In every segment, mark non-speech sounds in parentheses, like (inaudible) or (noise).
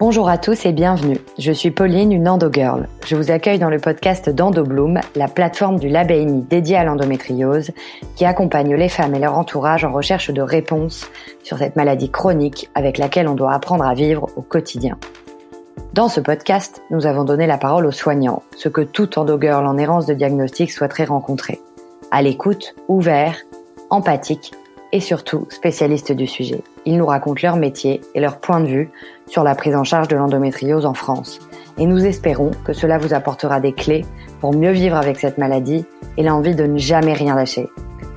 Bonjour à tous et bienvenue. Je suis Pauline, une endogirl. Je vous accueille dans le podcast d'EndoBloom, la plateforme du LabENI dédiée à l'endométriose, qui accompagne les femmes et leur entourage en recherche de réponses sur cette maladie chronique avec laquelle on doit apprendre à vivre au quotidien. Dans ce podcast, nous avons donné la parole aux soignants, ce que tout endogirl en errance de diagnostic souhaiterait rencontrer. À l'écoute, ouvert, empathique et surtout spécialistes du sujet. Ils nous racontent leur métier et leur point de vue sur la prise en charge de l'endométriose en France. Et nous espérons que cela vous apportera des clés pour mieux vivre avec cette maladie et l'envie de ne jamais rien lâcher.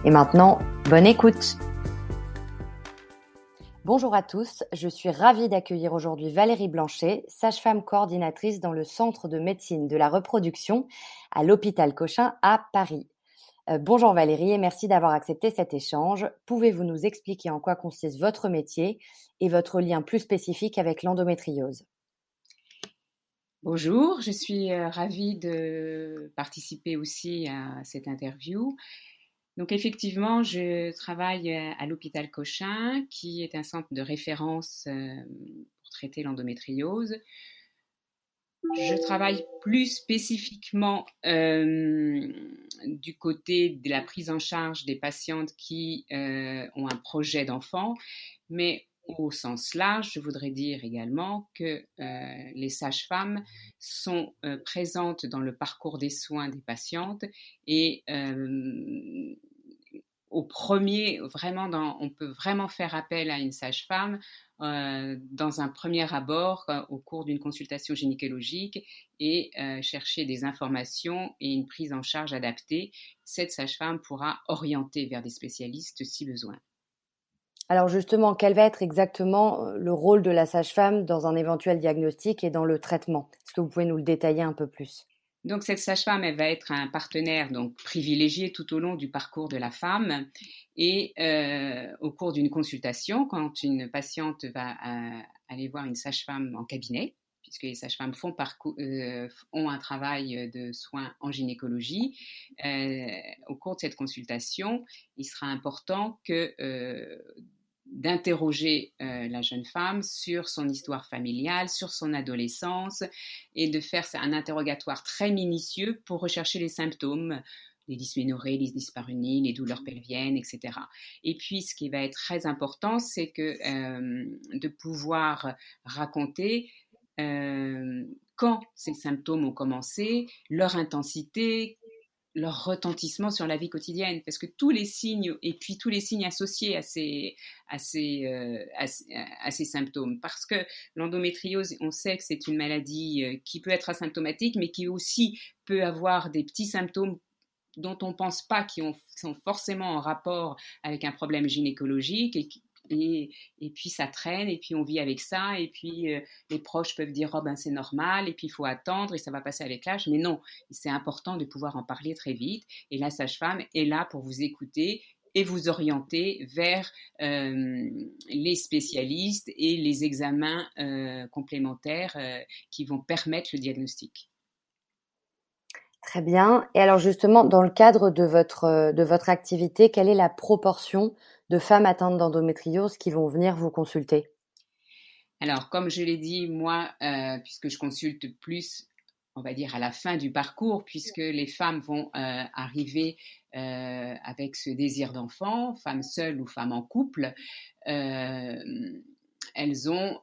Et maintenant, bonne écoute Bonjour à tous, je suis ravie d'accueillir aujourd'hui Valérie Blanchet, sage-femme coordinatrice dans le Centre de médecine de la reproduction à l'hôpital Cochin à Paris. Euh, bonjour Valérie et merci d'avoir accepté cet échange. Pouvez-vous nous expliquer en quoi consiste votre métier et votre lien plus spécifique avec l'endométriose? Bonjour, je suis euh, ravie de participer aussi à cette interview. Donc effectivement, je travaille euh, à l'hôpital Cochin, qui est un centre de référence pour traiter l'endométriose. Je travaille plus spécifiquement euh, du côté de la prise en charge des patientes qui euh, ont un projet d'enfant, mais au sens large, je voudrais dire également que euh, les sages-femmes sont présentes dans le parcours des soins des patientes et au premier, vraiment, on peut vraiment faire appel à une sage-femme euh, dans un premier abord euh, au cours d'une consultation gynécologique et euh, chercher des informations et une prise en charge adaptée. Cette sage-femme pourra orienter vers des spécialistes si besoin. Alors justement, quel va être exactement le rôle de la sage-femme dans un éventuel diagnostic et dans le traitement? Est-ce que vous pouvez nous le détailler un peu plus? Donc cette sage-femme, elle va être un partenaire donc privilégié tout au long du parcours de la femme. Et euh, au cours d'une consultation, quand une patiente va euh, aller voir une sage-femme en cabinet, puisque les sages-femmes font euh, ont un travail de soins en gynécologie, au cours de cette consultation, il sera important que d'interroger euh, la jeune femme sur son histoire familiale, sur son adolescence et de faire un interrogatoire très minutieux pour rechercher les symptômes, les dysménorrhées, les dyspareunies, les douleurs pelviennes, etc. Et puis, ce qui va être très important, c'est que euh, de pouvoir raconter euh, quand ces symptômes ont commencé, leur intensité, leur retentissement sur la vie quotidienne, parce que tous les signes, et puis tous les signes associés à ces, à ces, euh, à, ces symptômes, parce que l'endométriose, on sait que c'est une maladie euh, qui peut être asymptomatique, mais qui aussi peut avoir des petits symptômes dont on ne pense pas qui sont forcément en rapport avec un problème gynécologique et et, puis ça traîne, et puis on vit avec ça, et puis les proches peuvent dire oh ben c'est normal, et puis il faut attendre, et ça va passer avec l'âge. Mais non, c'est important de pouvoir en parler très vite, et la sage-femme est là pour vous écouter et vous orienter vers les spécialistes et les examens complémentaires qui vont permettre le diagnostic. Très bien. Et alors justement, dans le cadre de votre, de votre activité, quelle est la proportion de femmes atteintes d'endométriose qui vont venir vous consulter? Alors, comme je l'ai dit, moi, euh, puisque je consulte plus, on va dire, à la fin du parcours, puisque les femmes vont euh, arriver euh, avec ce désir d'enfant, femmes seules ou femmes en couple, elles ont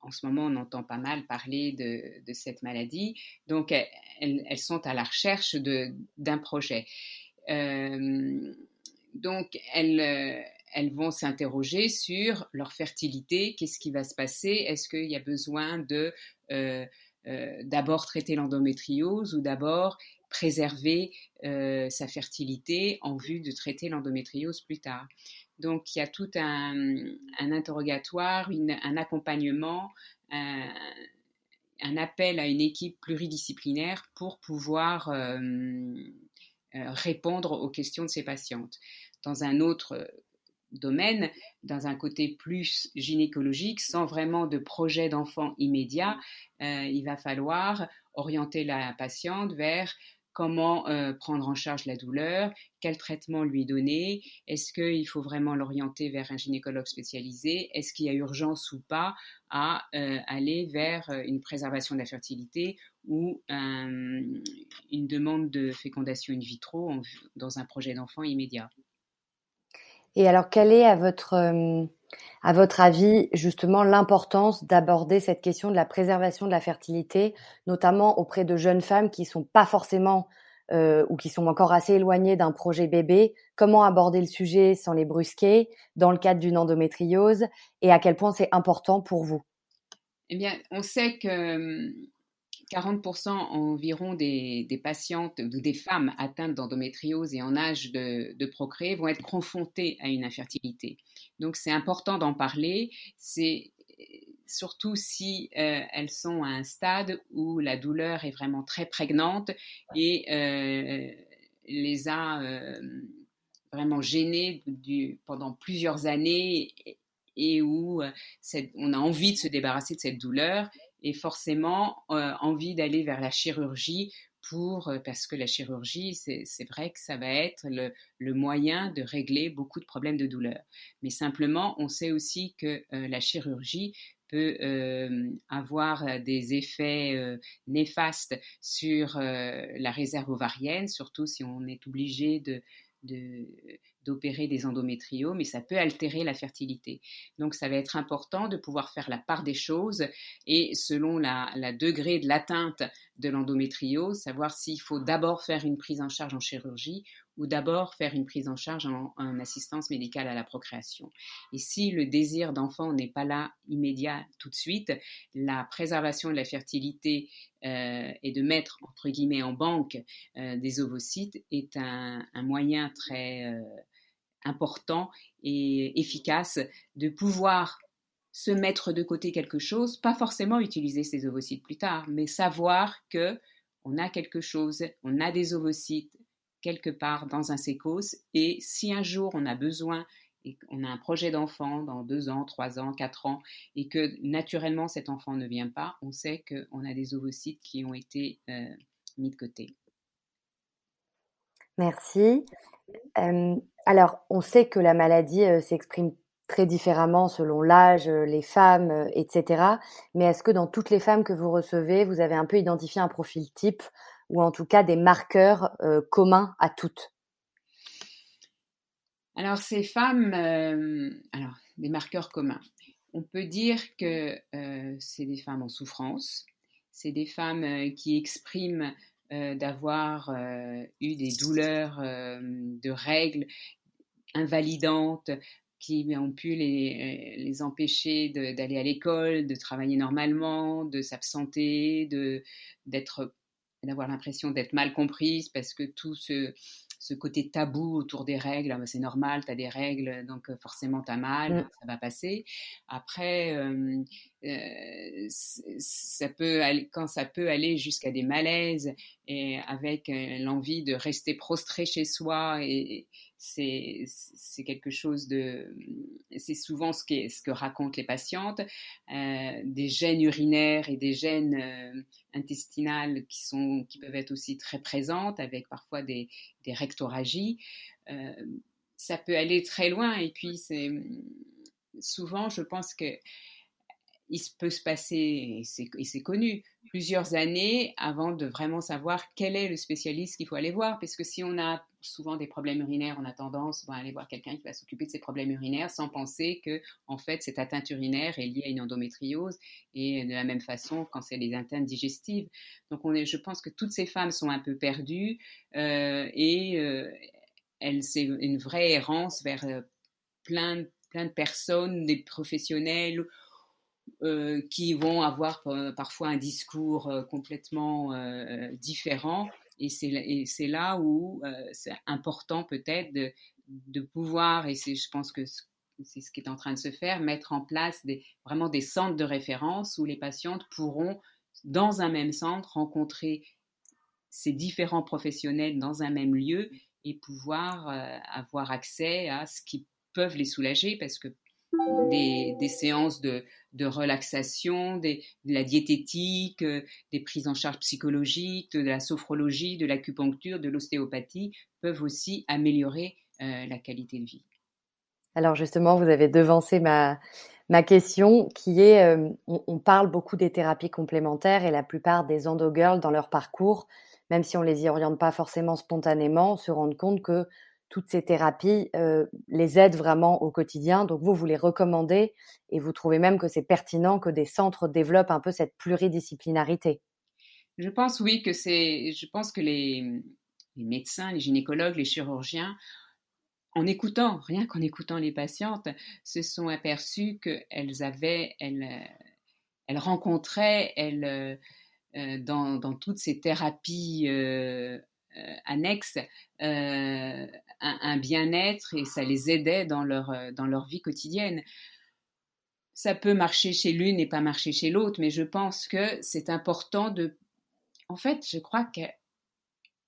en ce moment, on entend pas mal parler de, cette maladie. Donc, elles, sont à la recherche d'un projet. Donc, euh, elles, vont s'interroger sur leur fertilité, qu'est-ce qui va se passer, est-ce qu'il y a besoin de euh, euh, d'abord traiter l'endométriose ou d'abord préserver sa fertilité en vue de traiter l'endométriose plus tard? Donc, il y a tout un, interrogatoire, un accompagnement, un, appel à une équipe pluridisciplinaire pour pouvoir répondre aux questions de ces patientes. Dans un autre euh, domaine, dans un côté plus gynécologique, sans vraiment de projet d'enfant immédiat, euh, il va falloir orienter la patiente vers comment euh, prendre en charge la douleur, quel traitement lui donner, est-ce qu'il faut vraiment l'orienter vers un gynécologue spécialisé, est-ce qu'il y a urgence ou pas à euh, aller vers euh, une préservation de la fertilité ou une demande de fécondation in vitro dans un projet d'enfant immédiat? Et alors, quelle est à votre, à votre avis justement l'importance d'aborder cette question de la préservation de la fertilité, notamment auprès de jeunes femmes qui sont pas forcément euh, ou qui sont encore assez éloignées d'un projet bébé, comment aborder le sujet sans les brusquer dans le cadre d'une endométriose? Et à quel point c'est important pour vous? Eh bien, on sait que 40% environ des, patientes ou des femmes atteintes d'endométriose et en âge de, procréer vont être confrontées à une infertilité. Donc c'est important d'en parler. C'est surtout si euh, elles sont à un stade où la douleur est vraiment très prégnante et euh, les a euh, vraiment gênées pendant plusieurs années et où on a envie de se débarrasser de cette douleur et forcément euh, envie d'aller vers la chirurgie pour, euh, parce que la chirurgie, c'est vrai que ça va être le, moyen de régler beaucoup de problèmes de douleur. Mais simplement, on sait aussi que euh, la chirurgie peut avoir des effets néfastes sur la réserve ovarienne, surtout si on est obligé de, d'opérer des endométriomes, mais ça peut altérer la fertilité. Donc, ça va être important de pouvoir faire la part des choses et selon la, degré de l'atteinte de l'endométriose, savoir s'il faut d'abord faire une prise en charge en chirurgie ou d'abord faire une prise en charge en, assistance médicale à la procréation. Et si le désir d'enfant n'est pas là immédiat tout de suite, la préservation de la fertilité euh, et de mettre entre guillemets en banque euh, des ovocytes est un, moyen très euh, important et efficace de pouvoir se mettre de côté quelque chose, pas forcément utiliser ces ovocytes plus tard, mais savoir que on a quelque chose, on a des ovocytes quelque part dans un sécos et si un jour on a besoin et qu'on a un projet d'enfant dans deux ans, trois ans, quatre ans et que naturellement cet enfant ne vient pas, on sait qu'on a des ovocytes qui ont été euh, mis de côté. Merci. Alors, on sait que la maladie s'exprime très différemment selon l'âge, les femmes, etc. Mais est-ce que dans toutes les femmes que vous recevez, vous avez un peu identifié un profil type ou en tout cas des marqueurs communs à toutes? Alors ces femmes, alors des marqueurs communs. On peut dire que c'est des femmes en souffrance, c'est des femmes qui expriment d'avoir eu des douleurs de règles invalidantes, qui ont pu les, les empêcher d'aller à l'école, de travailler normalement, de s'absenter, d'être d'avoir l'impression d'être mal comprise parce que tout ce, ce côté tabou autour des règles, ah, bah, c'est normal, tu as des règles, donc euh, forcément tu as mal, mmh. ça va passer. Après, euh, euh, ça peut quand ça peut aller jusqu'à des malaises et avec l'envie de rester prostré chez soi et, c'est quelque chose de, c'est souvent ce, ce, que racontent les patientes, euh, des gènes urinaires et des gènes euh, intestinales qui sont, qui peuvent être aussi très présentes, avec parfois des, des rectoragies. Euh, ça peut aller très loin et puis c'est souvent, je pense que il peut se passer, et c'est connu, plusieurs années avant de vraiment savoir quel est le spécialiste qu'il faut aller voir. Parce que si on a souvent des problèmes urinaires, on a tendance à aller voir quelqu'un qui va s'occuper de ses problèmes urinaires sans penser que, en fait, cette atteinte urinaire est liée à une endométriose et de la même façon quand c'est des atteintes digestives. Donc, je pense que toutes ces femmes sont un peu perdues euh, et euh, c'est une vraie errance vers euh, plein, plein de personnes, des professionnels euh, qui vont avoir euh, parfois un discours euh, complètement différent. Et c'est là où c'est important peut-être de, pouvoir, et je pense que c'est ce qui est en train de se faire, mettre en place vraiment des centres de référence où les patientes pourront, dans un même centre, rencontrer ces différents professionnels dans un même lieu et pouvoir avoir accès à ce qui peuvent les soulager parce que des, séances de, relaxation, de la diététique, euh, des prises en charge psychologiques, de la sophrologie, de l'acupuncture, de l'ostéopathie peuvent aussi améliorer euh, la qualité de vie. Alors justement, vous avez devancé ma, ma question qui est, euh, on, parle beaucoup des thérapies complémentaires et la plupart des endogirls dans leur parcours, même si on les y oriente pas forcément spontanément, se rendent compte que toutes ces thérapies euh, les aident vraiment au quotidien. Donc vous, vous les recommandez et vous trouvez même que c'est pertinent que des centres développent un peu cette pluridisciplinarité. Je pense oui que c'est, je pense que les, médecins, les gynécologues, les chirurgiens, en écoutant, rien qu'en écoutant les patientes, se sont aperçus qu'elles avaient, elles, elles rencontraient, elles, euh, dans, toutes ces thérapies euh, euh, annexes euh, un, bien-être et ça les aidait dans leur, euh, dans leur vie quotidienne. Ça peut marcher chez l'une et pas marcher chez l'autre, mais je pense que c'est important de... En fait, je crois que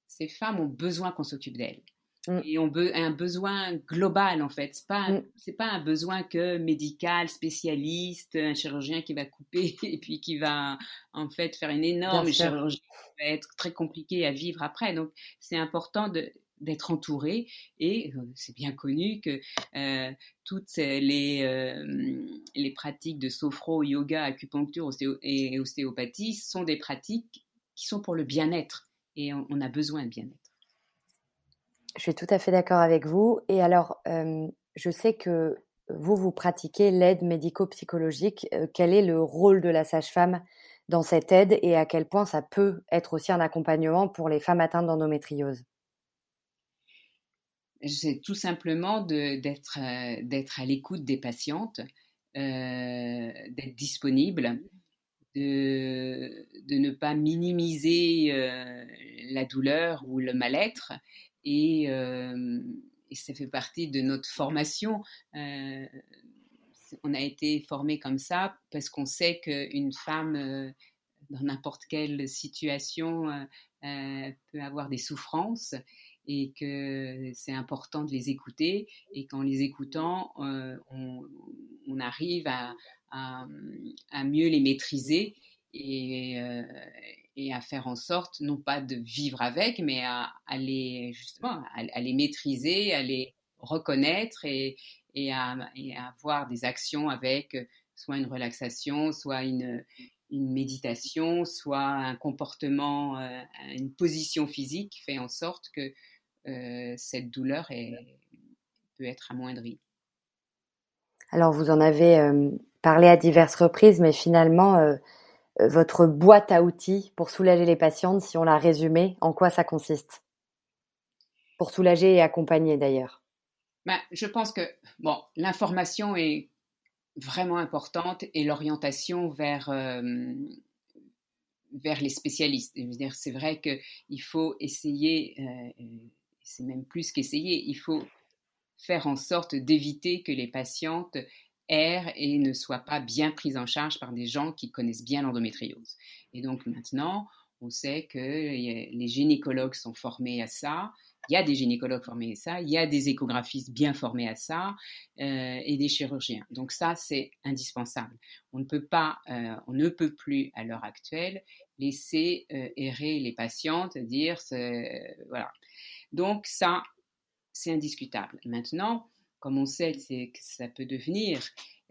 ces femmes ont besoin qu'on s'occupe d'elles. Mm. Et ont un besoin global en fait. C'est pas mm. c'est pas un besoin que médical, spécialiste, un chirurgien qui va couper (laughs) et puis qui va en fait faire une énorme chirurgie qui va être très compliqué à vivre après. Donc c'est important de d'être entouré et euh, c'est bien connu que euh, toutes les, euh, les pratiques de sophro, yoga, acupuncture et ostéopathie sont des pratiques qui sont pour le bien-être et on a besoin de bien-être. Je suis tout à fait d'accord avec vous. Et alors, je sais que vous, vous pratiquez l'aide médico-psychologique. Quel est le rôle de la sage-femme dans cette aide et à quel point ça peut être aussi un accompagnement pour les femmes atteintes d'endométriose? C'est tout simplement d'être à l'écoute des patientes, d'être disponible, de, ne pas minimiser la douleur ou le mal-être et, et, ça fait partie de notre formation. on a été formé comme ça parce qu'on sait qu'une femme, dans n'importe quelle situation, peut avoir des souffrances et que c'est important de les écouter et qu'en les écoutant, on, arrive à, mieux les maîtriser et à faire en sorte, non pas de vivre avec, mais à, les, justement, à, les maîtriser, à les reconnaître et, et, à, avoir des actions avec soit une relaxation, soit une, méditation, soit un comportement, euh, une position physique qui fait en sorte que euh, cette douleur peut être amoindrie. Alors, vous en avez euh, parlé à diverses reprises, mais finalement, euh, votre boîte à outils pour soulager les patientes, si on l'a résumé, en quoi ça consiste? Pour soulager et accompagner d'ailleurs. Ben, je pense que bon, l'information est vraiment importante et l'orientation vers, euh, vers les spécialistes. C'est vrai qu'il faut essayer, euh, c'est même plus qu'essayer, il faut faire en sorte d'éviter que les patientes et ne soit pas bien prise en charge par des gens qui connaissent bien l'endométriose. Et donc maintenant, on sait que les gynécologues sont formés à ça. Il y a des gynécologues formés à ça, il y a des échographistes bien formés à ça euh, et des chirurgiens. Donc ça, c'est indispensable. On ne peut pas, euh, on ne peut plus à l'heure actuelle laisser euh, errer les patientes, dire voilà. Donc ça, c'est indiscutable. Maintenant, comme on sait que ça peut devenir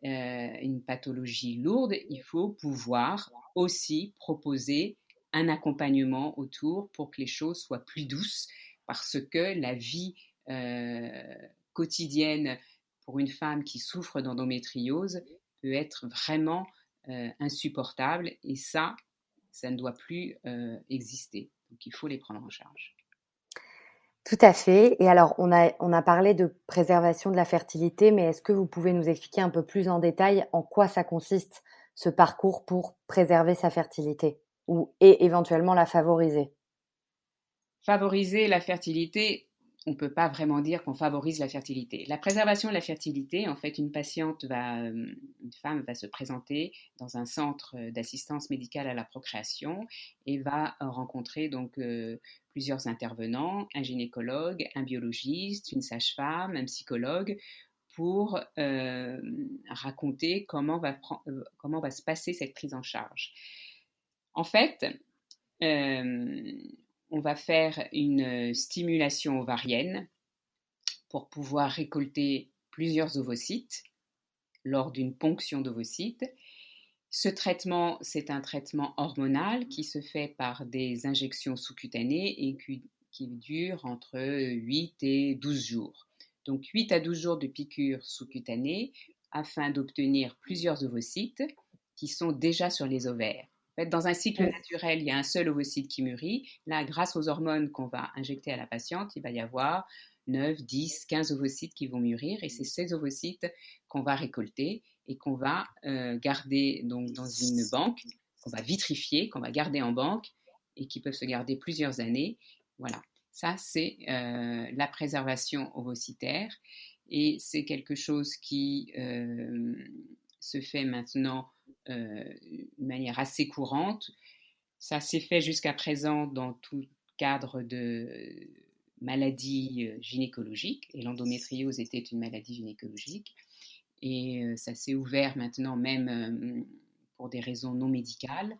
euh, une pathologie lourde, il faut pouvoir aussi proposer un accompagnement autour pour que les choses soient plus douces, parce que la vie euh, quotidienne pour une femme qui souffre d'endométriose peut être vraiment euh, insupportable, et ça, ça ne doit plus exister. Donc il faut les prendre en charge. Tout à fait. Et alors, on a, on a parlé de préservation de la fertilité, mais est-ce que vous pouvez nous expliquer un peu plus en détail en quoi ça consiste, ce parcours pour préserver sa fertilité ou, et éventuellement la favoriser? Favoriser la fertilité, on ne peut pas vraiment dire qu'on favorise la fertilité. La préservation de la fertilité, en fait, une patiente va, euh, une femme va se présenter dans un centre d'assistance médicale à la procréation et va rencontrer donc euh, plusieurs intervenants, un gynécologue, un biologiste, une sage-femme, un psychologue, pour raconter comment va se passer cette prise en charge. En fait, on va faire une stimulation ovarienne pour pouvoir récolter plusieurs ovocytes lors d'une ponction d'ovocytes. Ce traitement, c'est un traitement hormonal qui se fait par des injections sous-cutanées et qui, dure entre 8 et 12 jours. Donc 8 à 12 jours de piqûre sous-cutanée afin d'obtenir plusieurs ovocytes qui sont déjà sur les ovaires. Fait, dans un cycle naturel, il y a un seul ovocyte qui mûrit. Là, grâce aux hormones qu'on va injecter à la patiente, il va y avoir 9, 10, 15 ovocytes qui vont mûrir et c'est ces ovocytes qu'on va récolter et qu'on va euh, garder donc dans une banque, qu'on va vitrifier, qu'on va garder en banque et qui peuvent se garder plusieurs années. Voilà, ça c'est euh, la préservation ovocytaire et c'est quelque chose qui euh, se fait maintenant de manière assez courante. Ça s'est fait jusqu'à présent dans tout cadre de maladie euh, gynécologique, et l'endométriose était une maladie gynécologique. Et euh, ça s'est ouvert maintenant même euh, pour des raisons non médicales.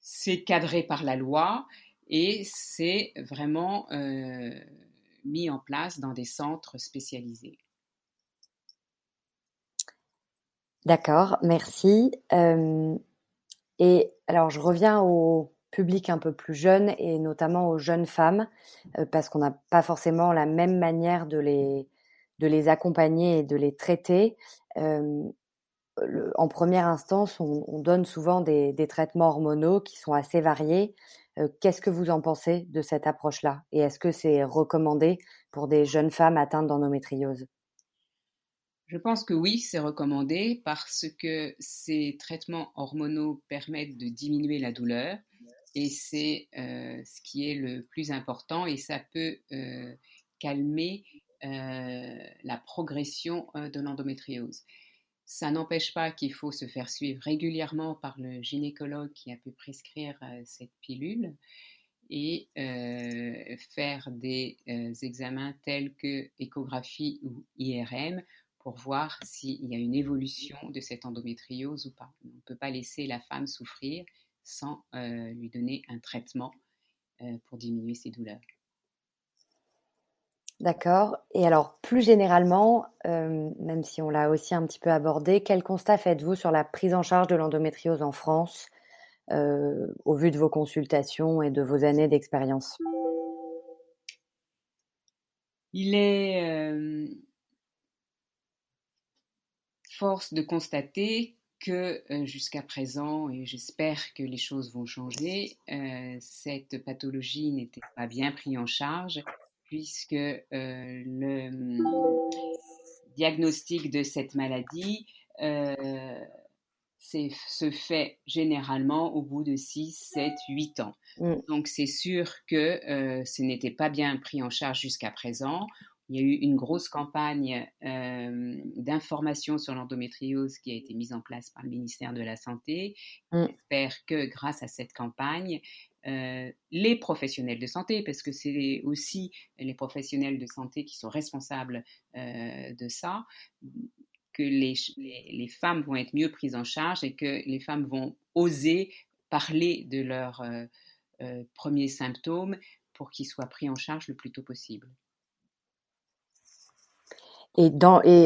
C'est cadré par la loi et c'est vraiment mis en place dans des centres spécialisés. D'accord, merci. et alors je reviens au, public un peu plus jeune et notamment aux jeunes femmes, euh, parce qu'on n'a pas forcément la même manière de les, accompagner et de les traiter. Euh, en première instance, on, donne souvent des, traitements hormonaux qui sont assez variés. Euh, qu'est-ce que vous en pensez de cette approche-là? Et est-ce que c'est recommandé pour des jeunes femmes atteintes d'endométriose? Je pense que oui, c'est recommandé parce que ces traitements hormonaux permettent de diminuer la douleur, et c'est euh, ce qui est le plus important et ça peut euh, calmer euh, la progression de l'endométriose. Ça n'empêche pas qu'il faut se faire suivre régulièrement par le gynécologue qui a pu prescrire cette pilule et faire des examens tels que échographie ou IRM pour voir s'il y a une évolution de cette endométriose ou pas. On ne peut pas laisser la femme souffrir sans euh, lui donner un traitement euh, pour diminuer ses douleurs. D'accord. Et alors, plus généralement, euh, même si on l'a aussi un petit peu abordé, quel constat faites-vous sur la prise en charge de l'endométriose en France au vu de vos consultations et de vos années d'expérience? Il est force de constater que euh, jusqu'à présent, et j'espère que les choses vont changer, euh, cette pathologie n'était pas bien prise en charge puisque euh, le hum, diagnostic de cette maladie se fait généralement au bout de 6, 7, 8 ans. Mm. Donc c'est sûr que ce n'était pas bien pris en charge jusqu'à présent. Il y a eu une grosse campagne euh, d'information sur l'endométriose qui a été mise en place par le ministère de la Santé. Mm. J'espère que grâce à cette campagne, euh, les professionnels de santé, parce que c'est aussi les professionnels de santé qui sont responsables euh, de ça, que les, les, femmes vont être mieux prises en charge et que les femmes vont oser parler de leurs premiers symptômes pour qu'ils soient pris en charge le plus tôt possible. Et,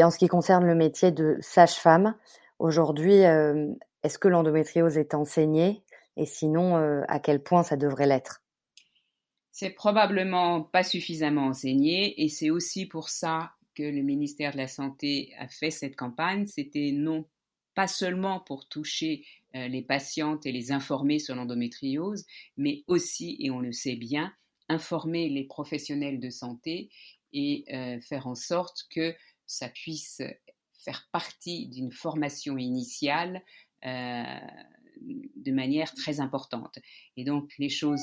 en ce qui concerne le métier de sage-femme, aujourd'hui, euh, est-ce que l'endométriose est enseignée? Et sinon, euh, à quel point ça devrait l'être? C'est probablement pas suffisamment enseigné et c'est aussi pour ça que le ministère de la Santé a fait cette campagne. C'était non pas seulement pour toucher euh, les patientes et les informer sur l'endométriose, mais aussi, et on le sait bien, informer les professionnels de santé et euh, faire en sorte que ça puisse faire partie d'une formation initiale euh, de manière très importante. Et donc les choses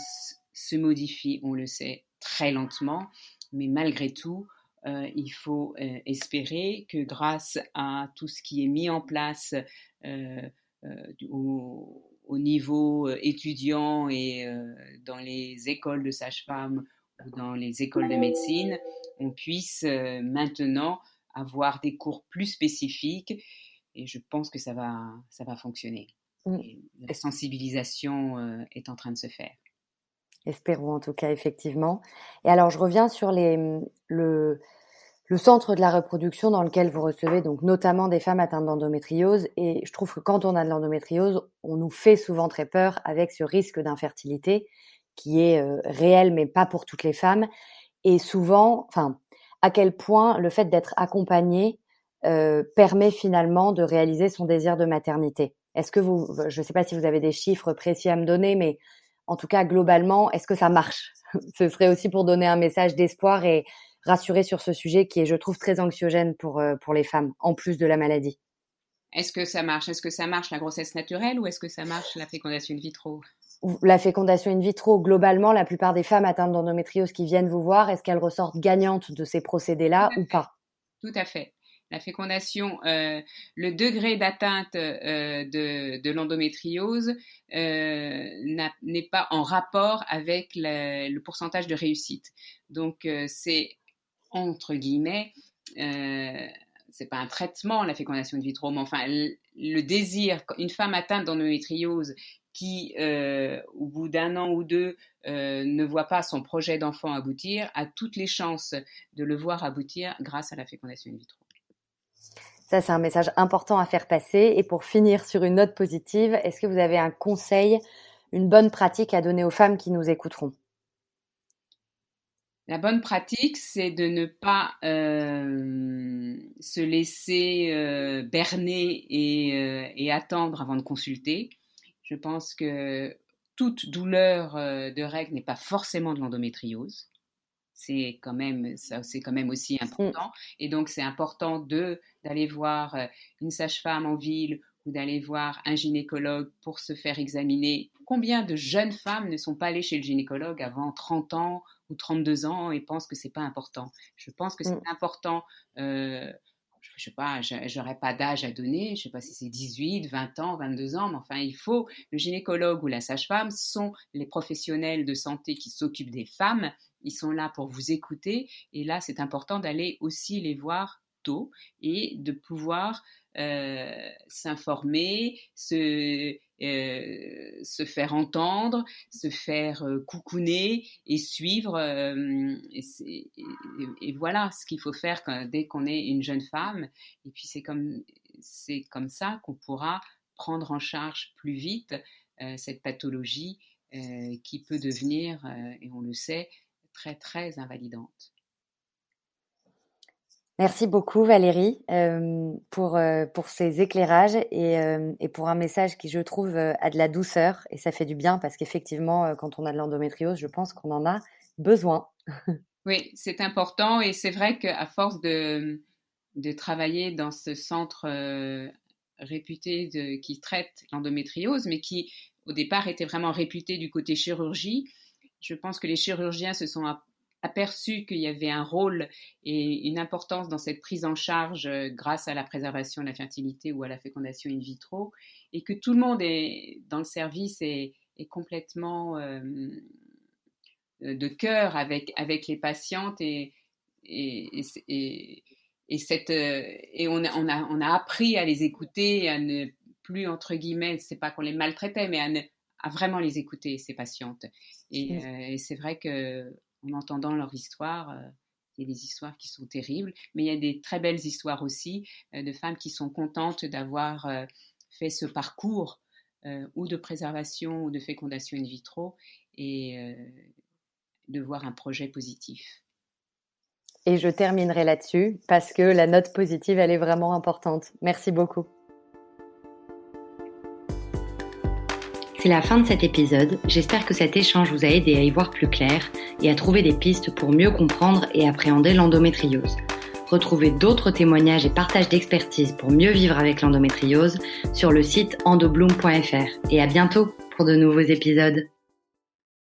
se modifient, on le sait, très lentement, mais malgré tout, euh, il faut espérer que grâce à tout ce qui est mis en place au, au, niveau étudiant et dans les écoles de sages-femmes ou dans les écoles de médecine, on puisse euh, maintenant avoir des cours plus spécifiques et je pense que ça va, ça va fonctionner. Mm. la sensibilisation euh, est en train de se faire. Espérons en tout cas, effectivement. Et alors, je reviens sur les, le, le centre de la reproduction dans lequel vous recevez donc notamment des femmes atteintes d'endométriose. Et je trouve que quand on a de l'endométriose, on nous fait souvent très peur avec ce risque d'infertilité qui est euh, réel, mais pas pour toutes les femmes. Et souvent, enfin, à quel point le fait d'être accompagné euh, permet finalement de réaliser son désir de maternité. Est-ce que vous, je ne sais pas si vous avez des chiffres précis à me donner, mais en tout cas globalement, est-ce que ça marche? (laughs) Ce serait aussi pour donner un message d'espoir et rassurer sur ce sujet qui est, je trouve, très anxiogène pour euh, pour les femmes, en plus de la maladie. Est-ce que ça marche? Est-ce que ça marche la grossesse naturelle ou est-ce que ça marche la fécondation in vitro? La fécondation in vitro, globalement, la plupart des femmes atteintes d'endométriose qui viennent vous voir, est-ce qu'elles ressortent gagnantes de ces procédés-là ou pas? Tout à fait. La fécondation, euh, le degré d'atteinte euh, de, l'endométriose euh, n'est pas en rapport avec le pourcentage de réussite. Donc c'est entre guillemets, c'est pas un traitement la fécondation in vitro, mais enfin le, désir, une femme atteinte d'endométriose qui, au bout d'un an ou deux, ne voit pas son projet d'enfant aboutir, a toutes les chances de le voir aboutir grâce à la fécondation in vitro. Ça, c'est un message important à faire passer. Et pour finir sur une note positive, est-ce que vous avez un conseil, une bonne pratique à donner aux femmes qui nous écouteront? La bonne pratique, c'est de ne pas euh, se laisser euh, berner euh, et, attendre avant de consulter. Je pense que toute douleur de règle n'est pas forcément de l'endométriose c'est quand même c'est quand même aussi important et donc c'est important de d'aller voir euh, une sage-femme en ville ou d'aller voir un gynécologue pour se faire examiner. Combien de jeunes femmes ne sont pas allées chez le gynécologue avant 30 ans ou 32 ans et pensent que c'est pas important? Je pense que c'est mmh. important. Euh, je sais pas, j'aurais pas d'âge à donner, je sais pas si c'est 18, 20 ans, 22 ans, mais enfin, il faut, le gynécologue ou la sage-femme sont les professionnels de santé qui s'occupent des femmes ils sont là pour vous écouter. Et là, c'est important d'aller aussi les voir et de pouvoir euh, s'informer, se, euh, se faire entendre, se faire euh, coucouner et suivre. Et, voilà ce qu'il faut faire dès qu'on est une jeune femme. Et puis c'est comme, c'est comme ça qu'on pourra prendre en charge plus vite cette pathologie qui peut devenir, et on le sait, très, très invalidante. Merci beaucoup Valérie euh, pour, euh, pour ces éclairages et, euh, et, pour un message qui, je trouve, a de la douceur et ça fait du bien parce qu'effectivement, quand on a de l'endométriose, je pense qu'on en a besoin. (laughs) oui, c'est important et c'est vrai qu'à force de, de travailler dans ce centre réputé qui traite l'endométriose, mais qui au départ était vraiment réputé du côté chirurgie, je pense que les chirurgiens se sont aperçus qu'il y avait un rôle et une importance dans cette prise en charge euh, grâce à la préservation de la fertilité ou à la fécondation in vitro, et que tout le monde est dans le service est, complètement euh, de cœur avec, avec les patientes et, et, et, cette, euh, et on, a, on, a, on a appris à les écouter, à ne plus, entre guillemets, c'est pas qu'on les maltraitait, mais à ne, à vraiment les écouter, ces patientes. Et, euh, c'est vrai que en entendant leur histoire, euh, il y a des histoires qui sont terribles, mais il y a des très belles histoires aussi euh, de femmes qui sont contentes d'avoir fait ce parcours ou de préservation ou de fécondation in vitro et de voir un projet positif. Et je terminerai là-dessus parce que la note positive, elle est vraiment importante. Merci beaucoup. C'est la fin de cet épisode. J'espère que cet échange vous a aidé à y voir plus clair et à trouver des pistes pour mieux comprendre et appréhender l'endométriose. Retrouvez d'autres témoignages et partages d'expertise pour mieux vivre avec l'endométriose sur le site endobloom.fr. Et à bientôt pour de nouveaux épisodes.